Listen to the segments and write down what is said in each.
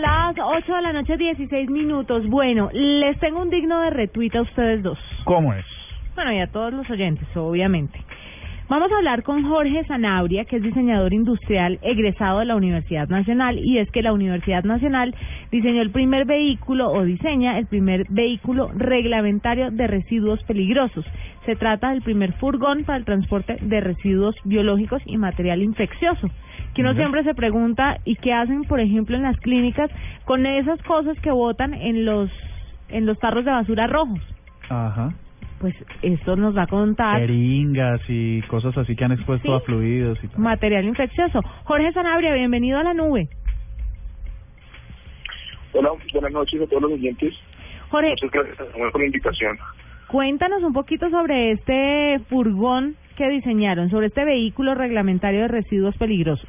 Son las 8 de la noche, 16 minutos. Bueno, les tengo un digno de retweet a ustedes dos. ¿Cómo es? Bueno, y a todos los oyentes, obviamente. Vamos a hablar con Jorge Sanabria, que es diseñador industrial egresado de la Universidad Nacional, y es que la Universidad Nacional diseñó el primer vehículo o diseña el primer vehículo reglamentario de residuos peligrosos. Se trata del primer furgón para el transporte de residuos biológicos y material infeccioso. Que uno siempre se pregunta, ¿y qué hacen, por ejemplo, en las clínicas con esas cosas que botan en los en los tarros de basura rojos? Ajá. Pues esto nos va a contar Jeringas y cosas así que han expuesto Sí. a fluidos y tal. material infeccioso. Jorge Sanabria, bienvenido a la nube. Hola, buenas noches a todos los oyentes. Jorge, Muchas gracias por la invitación. cuéntanos un poquito sobre este furgón que diseñaron, sobre este vehículo reglamentario de residuos peligrosos.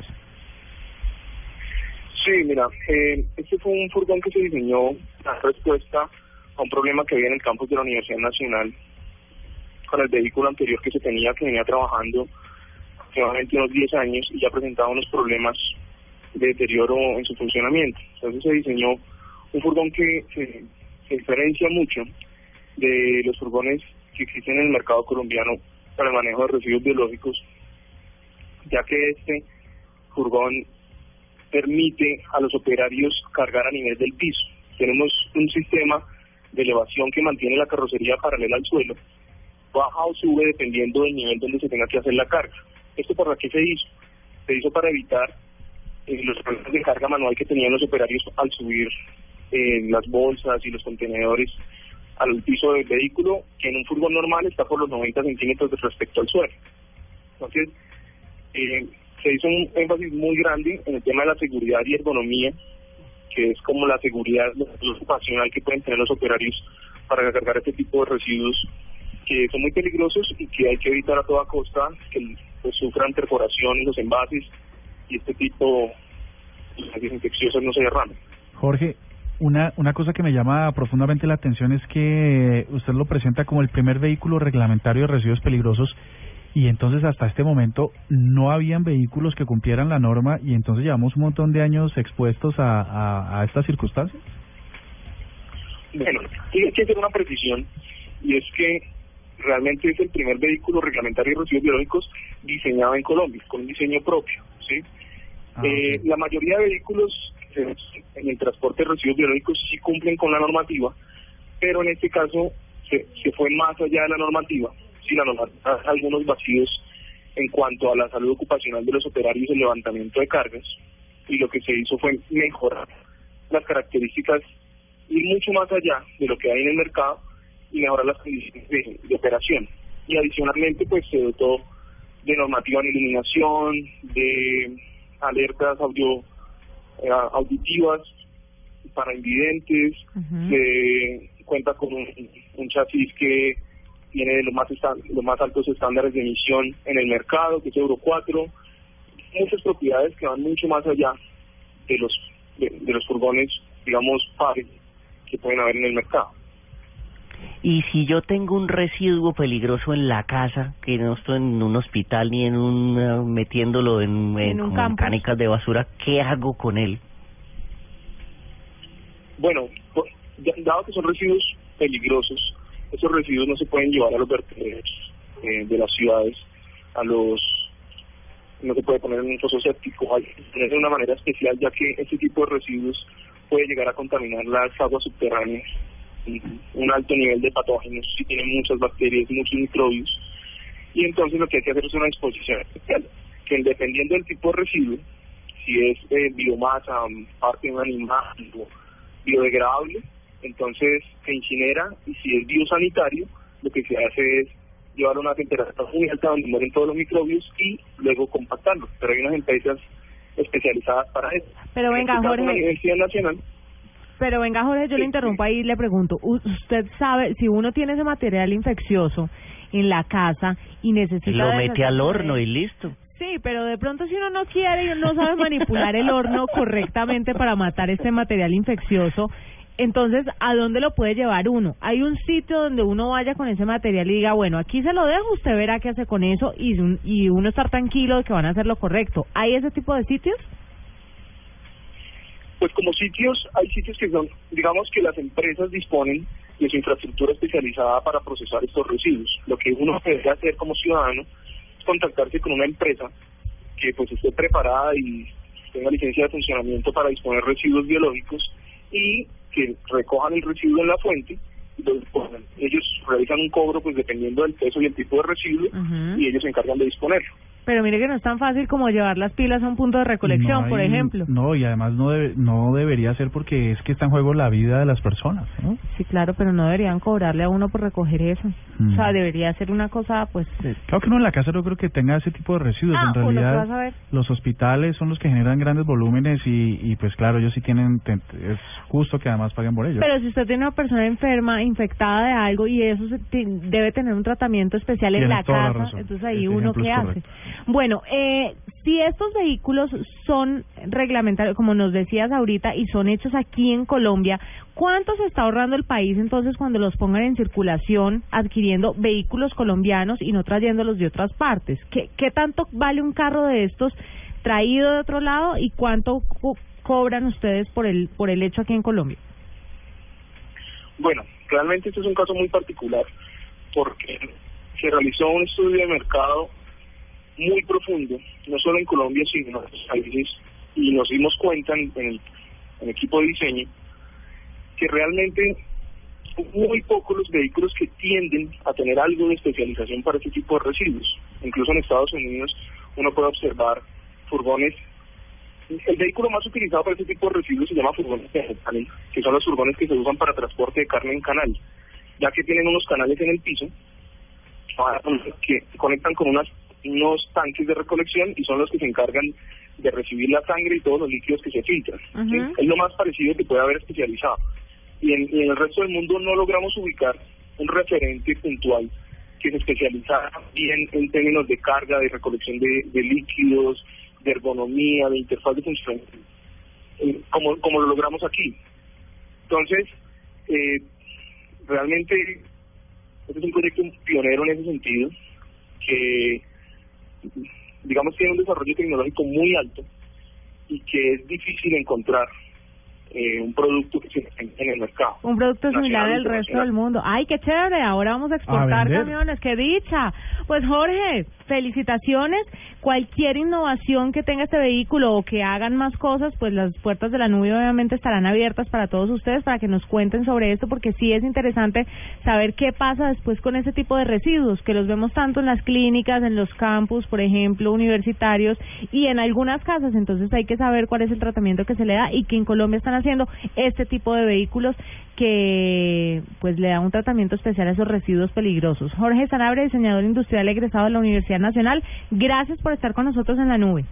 Sí, mira, eh, este fue un furgón que se diseñó en respuesta a un problema que había en el campus de la Universidad Nacional con el vehículo anterior que se tenía, que venía trabajando aproximadamente unos 10 años y ya presentaba unos problemas de deterioro en su funcionamiento. Entonces se diseñó un furgón que se, se diferencia mucho de los furgones que existen en el mercado colombiano para el manejo de residuos biológicos, ya que este furgón permite a los operarios cargar a nivel del piso. Tenemos un sistema de elevación que mantiene la carrocería paralela al suelo, baja o sube dependiendo del nivel donde se tenga que hacer la carga. ¿Esto para qué se hizo? Se hizo para evitar eh, los problemas de carga manual que tenían los operarios al subir eh, las bolsas y los contenedores al piso del vehículo, que en un furgón normal está por los 90 centímetros respecto al suelo. Entonces, eh, se hizo un énfasis muy grande en el tema de la seguridad y ergonomía, que es como la seguridad ocupacional que pueden tener los operarios para cargar este tipo de residuos que son muy peligrosos y que hay que evitar a toda costa que pues, sufran perforación en los envases y este tipo de infecciosas no se derramen. Jorge, una, una cosa que me llama profundamente la atención es que usted lo presenta como el primer vehículo reglamentario de residuos peligrosos y entonces hasta este momento no habían vehículos que cumplieran la norma y entonces llevamos un montón de años expuestos a, a, a estas circunstancias. Bueno, tiene que hacer una precisión y es que realmente es el primer vehículo reglamentario de residuos biológicos diseñado en Colombia, con un diseño propio, ¿sí? Ah, Eh, la mayoría de vehículos eh, en el transporte de residuos biológicos sí cumplen con la normativa, pero en este caso se, se fue más allá de la normativa, la normativa algunos vacíos en cuanto a la salud ocupacional de los operarios y el levantamiento de cargas, y lo que se hizo fue mejorar las características, ir mucho más allá de lo que hay en el mercado y mejorar las condiciones de, de operación. Y adicionalmente, pues se dotó de normativa en iluminación, de alertas audio eh, auditivas para invidentes, Ujú. se cuenta con un, un chasis que tiene los más los más altos estándares de emisión en el mercado, que es Euro 4, muchas propiedades que van mucho más allá de los de, de los furgones, digamos, pares que pueden haber en el mercado. Y si yo tengo un residuo peligroso en la casa, que no estoy en un hospital ni en un eh, metiéndolo en, en, En un como campus. canicas de basura, ¿qué hago con él? Bueno, dado que son residuos peligrosos, esos residuos no se pueden llevar a los vertederos eh, de las ciudades, a los no se puede poner en un foso séptico, hay de una manera especial, ya que este tipo de residuos puede llegar a contaminar las aguas subterráneas, y un alto nivel de patógenos, si tienen muchas bacterias, muchos microbios, y entonces lo que hay que hacer es una disposición especial, que dependiendo del tipo de residuo, si es eh, biomasa, parte de un animal biodegradable, entonces se incinera y si es biosanitario, lo que se hace es llevarlo a una temperatura muy alta donde mueren todos los microbios y luego compactarlo. Pero hay unas empresas especializadas para eso. Pero En venga, este caso, la Jorge. Universidad Nacional Pero venga, Jorge, yo le interrumpo ahí y le pregunto, U- ¿usted sabe si uno tiene ese material infeccioso en la casa y necesita... Lo mete al horno y listo. Sí, pero de pronto si uno no quiere y no sabe manipular el horno correctamente para matar este material infeccioso, entonces, ¿a dónde lo puede llevar uno? ¿Hay un sitio donde uno vaya con ese material y diga, bueno, aquí se lo dejo, usted verá qué hace con eso y, y uno estar tranquilo de que van a hacer lo correcto? ¿Hay ese tipo de sitios? Pues como sitios, hay sitios que son, digamos que las empresas disponen de su infraestructura especializada para procesar estos residuos. Lo que uno debe hacer como ciudadano es contactarse con una empresa que pues esté preparada y tenga licencia de funcionamiento para disponer residuos biológicos y que recojan el residuo en la fuente. Ellos realizan un cobro pues dependiendo del peso y el tipo de residuo y ellos se encargan de disponerlo. Pero mire que no es tan fácil como llevar las pilas a un punto de recolección, No por ejemplo. No, y además no, debe- no debería ser porque es que está en juego la vida de las personas, ¿no? Sí, claro, pero no deberían cobrarle a uno por recoger eso. Mm. O sea, debería ser una cosa, pues... Claro que uno en la casa no creo que tenga ese tipo de residuos. Ah, en que realidad, a ver. los hospitales son los que generan grandes volúmenes y, y pues claro, ellos sí tienen, es justo que además paguen por ello. Pero si usted tiene una persona enferma, infectada de algo y eso se debe tener un tratamiento especial en la casa, entonces ahí uno qué hace. Bueno, eh, si estos vehículos son reglamentarios, como nos decías ahorita, y son hechos aquí en Colombia, ¿cuánto se está ahorrando el país entonces cuando los pongan en circulación adquiriendo vehículos colombianos y no trayéndolos de otras partes? ¿Qué, qué tanto vale un carro de estos traído de otro lado y cuánto co- cobran ustedes por el por el hecho aquí en Colombia? Bueno, realmente este es un caso muy particular porque se realizó un estudio de mercado muy profundo, no solo en Colombia, sino en otros países, y nos dimos cuenta en, en el, en el equipo de diseño que realmente muy pocos los vehículos que tienden a tener algo de especialización para este tipo de residuos. Incluso en Estados Unidos uno puede observar furgones el vehículo más utilizado para este tipo de residuos se llama furgones vegetales, que son los furgones que se usan para transporte de carne en canal, ya que tienen unos canales en el piso ah, que conectan con unas, unos tanques de recolección y son los que se encargan de recibir la sangre y todos los líquidos que se filtran. Es lo más parecido que puede haber especializado. Y en, y en el resto del mundo no logramos ubicar un referente puntual que se especializara bien en términos de carga, de recolección de, de líquidos, de ergonomía, de interfaz de funcionamiento, eh, como, como lo logramos aquí. Entonces, eh, realmente este es un proyecto pionero en ese sentido, que digamos tiene un desarrollo tecnológico muy alto y que es difícil encontrar eh, un producto que se encuentre en el mercado. Un producto similar al resto del mundo. ¡Ay, qué chévere! Ahora vamos a exportar camiones. ¡Qué dicha! Pues Jorge, felicitaciones. Cualquier innovación que tenga este vehículo o que hagan más cosas, pues las puertas de la nube obviamente estarán abiertas para todos ustedes para que nos cuenten sobre esto porque sí es interesante saber qué pasa después con ese tipo de residuos que los vemos tanto en las clínicas, en los campus, por ejemplo, universitarios y en algunas casas. Entonces hay que saber cuál es el tratamiento que se le da y que en Colombia están haciendo este tipo de vehículos que pues le da un tratamiento especial a esos residuos peligrosos. Jorge Sanabria, diseñador industrial egresado de la Universidad Nacional, gracias por estar con nosotros en la nube.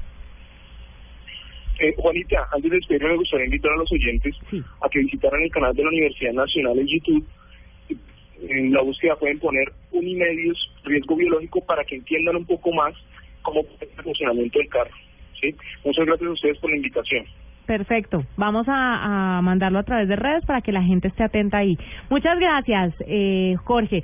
Eh, Juanita, antes de despedirme me gustaría invitar a los oyentes Sí. a que visitaran el canal de la Universidad Nacional en YouTube. En la búsqueda pueden poner Unimedios Riesgo Biológico para que entiendan un poco más cómo es el funcionamiento del carro. ¿sí? Muchas gracias a ustedes por la invitación. Perfecto. Vamos a, mandarlo a través de redes para que la gente esté atenta ahí. Muchas gracias, eh, Jorge.